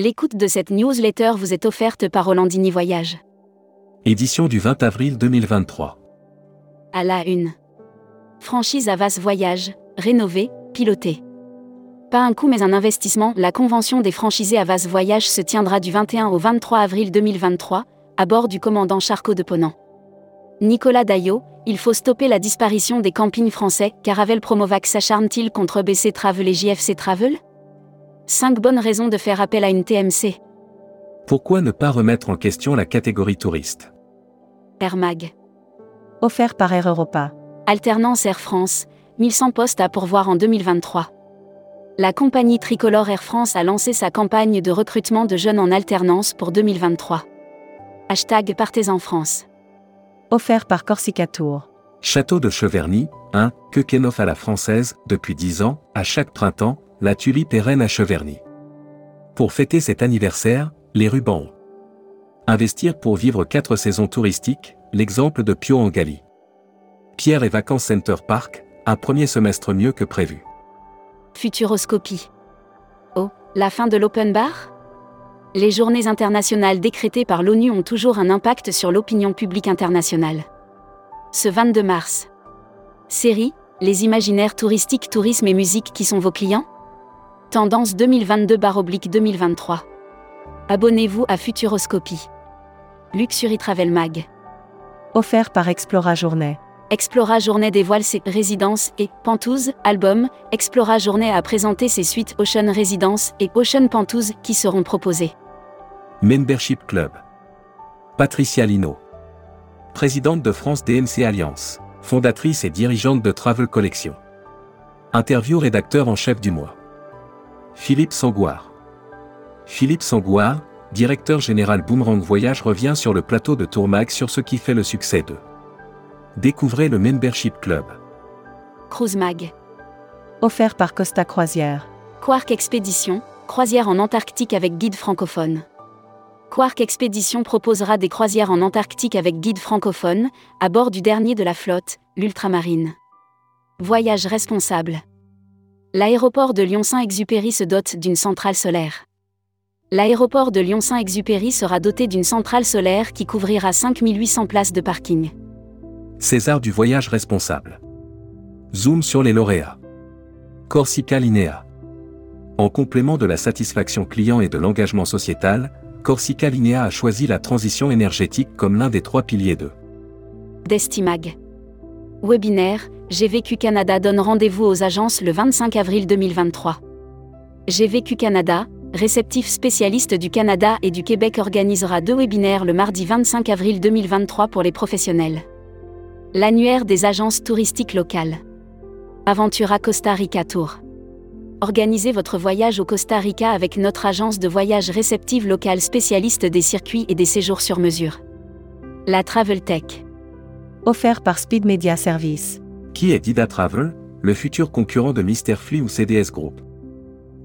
L'écoute de cette newsletter vous est offerte par Rolandini Voyage. Édition du 20 avril 2023. À la une. Franchise Avas Voyage, rénovée, pilotée. Pas un coût mais un investissement, la convention des franchisés Avas Voyage se tiendra du 21 au 23 avril 2023, à bord du commandant Charcot de Ponant. Nicolas Daillot, il faut stopper la disparition des campings français, Caravel Promovac s'acharne-t-il contre BC Travel et JFC Travel? 5 bonnes raisons de faire appel à une TMC. Pourquoi ne pas remettre en question la catégorie touriste? Air Mag. Offert par Air Europa. Alternance Air France, 1100 postes à pourvoir en 2023. La compagnie tricolore Air France a lancé sa campagne de recrutement de jeunes en alternance pour 2023. Hashtag Partez en France. Offert par Corsica Tour. Château de Cheverny, 1, Quequenoff à la française, depuis 10 ans, à chaque printemps, la tulipe est reine à Cheverny. Pour fêter cet anniversaire, les rubans. Investir pour vivre quatre saisons touristiques, l'exemple de Pio en Galie. Pierre et Vacances Center Park, un premier semestre mieux que prévu. Futuroscopie. Oh, la fin de l'open bar? Les journées internationales décrétées par l'ONU ont toujours un impact sur l'opinion publique internationale. Ce 22 mars. Série, les imaginaires touristiques, tourisme et musique qui sont vos clients? Tendance 2022-2023. Abonnez-vous à Futuroscopie. Luxury Travel Mag. Offert par Explora Journée. Explora Journée dévoile ses résidences et Pentouze, album. Explora Journée a présenté ses suites Ocean Résidence et Ocean Pentouze qui seront proposées. Membership Club. Patricia Lino. Présidente de France DMC Alliance. Fondatrice et dirigeante de Travel Collection. Interview rédacteur en chef du mois. Philippe Sangouard. Philippe Sangouard, directeur général Boomerang Voyage revient sur le plateau de Tourmag sur ce qui fait le succès de. Découvrez le Membership Club. Cruise Mag. Offert par Costa Croisière. Quark Expédition, croisière en Antarctique avec guide francophone. Quark Expédition proposera des croisières en Antarctique avec guide francophone, à bord du dernier de la flotte, l'Ultramarine. Voyage responsable. L'aéroport de Lyon-Saint-Exupéry se dote d'une centrale solaire. L'aéroport de Lyon-Saint-Exupéry sera doté d'une centrale solaire qui couvrira 5800 places de parking. César du voyage responsable. Zoom sur les lauréats. Corsica Linea. En complément de la satisfaction client et de l'engagement sociétal, Corsica Linea a choisi la transition énergétique comme l'un des trois piliers de Destimag. Webinaire, GVQ Canada donne rendez-vous aux agences le 25 avril 2023. GVQ Canada, réceptif spécialiste du Canada et du Québec organisera deux webinaires le mardi 25 avril 2023 pour les professionnels. L'annuaire des agences touristiques locales. Aventura Costa Rica Tour. Organisez votre voyage au Costa Rica avec notre agence de voyage réceptive locale spécialiste des circuits et des séjours sur mesure. La Travel Tech. Offert par Speed Media Service. Qui est Dida Travel, le futur concurrent de Misterfly ou CDS Group?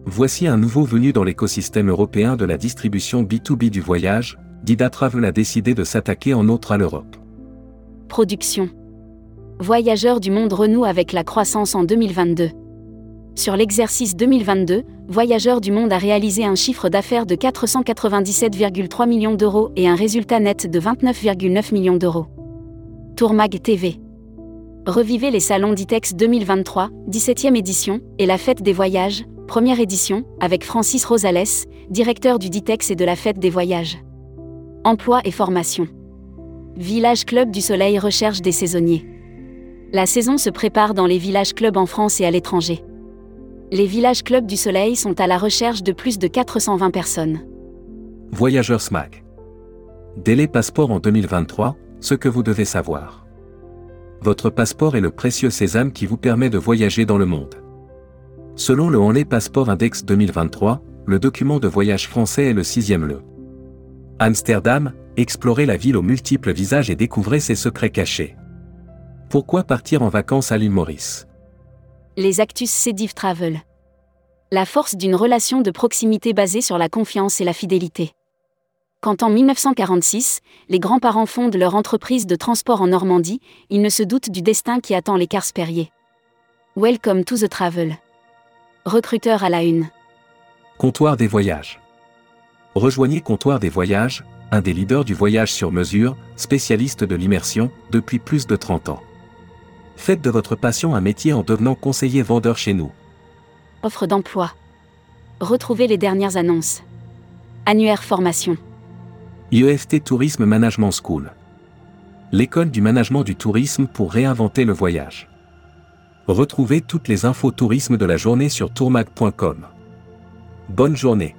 Voici un nouveau venu dans l'écosystème européen de la distribution B2B du voyage, Dida Travel a décidé de s'attaquer en outre à l'Europe. Production. Voyageurs du monde renoue avec la croissance en 2022. Sur l'exercice 2022, Voyageurs du Monde a réalisé un chiffre d'affaires de 497,3 millions d'euros et un résultat net de 29,9 millions d'euros. Tourmag TV. Revivez les salons d'ITEX 2023, 17e édition, et la fête des voyages, première édition, avec Francis Rosales, directeur du DITEX et de la fête des voyages. Emploi et formation. Village Club du Soleil recherche des saisonniers. La saison se prépare dans les villages clubs en France et à l'étranger. Les villages clubs du Soleil sont à la recherche de plus de 420 personnes. Voyageurs SMAC. Délai passeport en 2023, ce que vous devez savoir. Votre passeport est le précieux sésame qui vous permet de voyager dans le monde. Selon le Only Passport Index 2023, le document de voyage français est le sixième le. Amsterdam, explorez la ville aux multiples visages et découvrez ses secrets cachés. Pourquoi partir en vacances à l'île Maurice? Les Actus Cédiv Travel. La force d'une relation de proximité basée sur la confiance et la fidélité. Quand en 1946, les grands-parents fondent leur entreprise de transport en Normandie, ils ne se doutent du destin qui attend les Perrier. Welcome to the travel. Recruteur à la une. Comptoir des voyages. Rejoignez Comptoir des Voyages, un des leaders du voyage sur mesure, spécialiste de l'immersion, depuis plus de 30 ans. Faites de votre passion un métier en devenant conseiller vendeur chez nous. Offre d'emploi. Retrouvez les dernières annonces. Annuaire formation. IEFT Tourisme Management School. L'école du management du tourisme pour réinventer le voyage. Retrouvez toutes les infos tourisme de la journée sur tourmag.com. Bonne journée.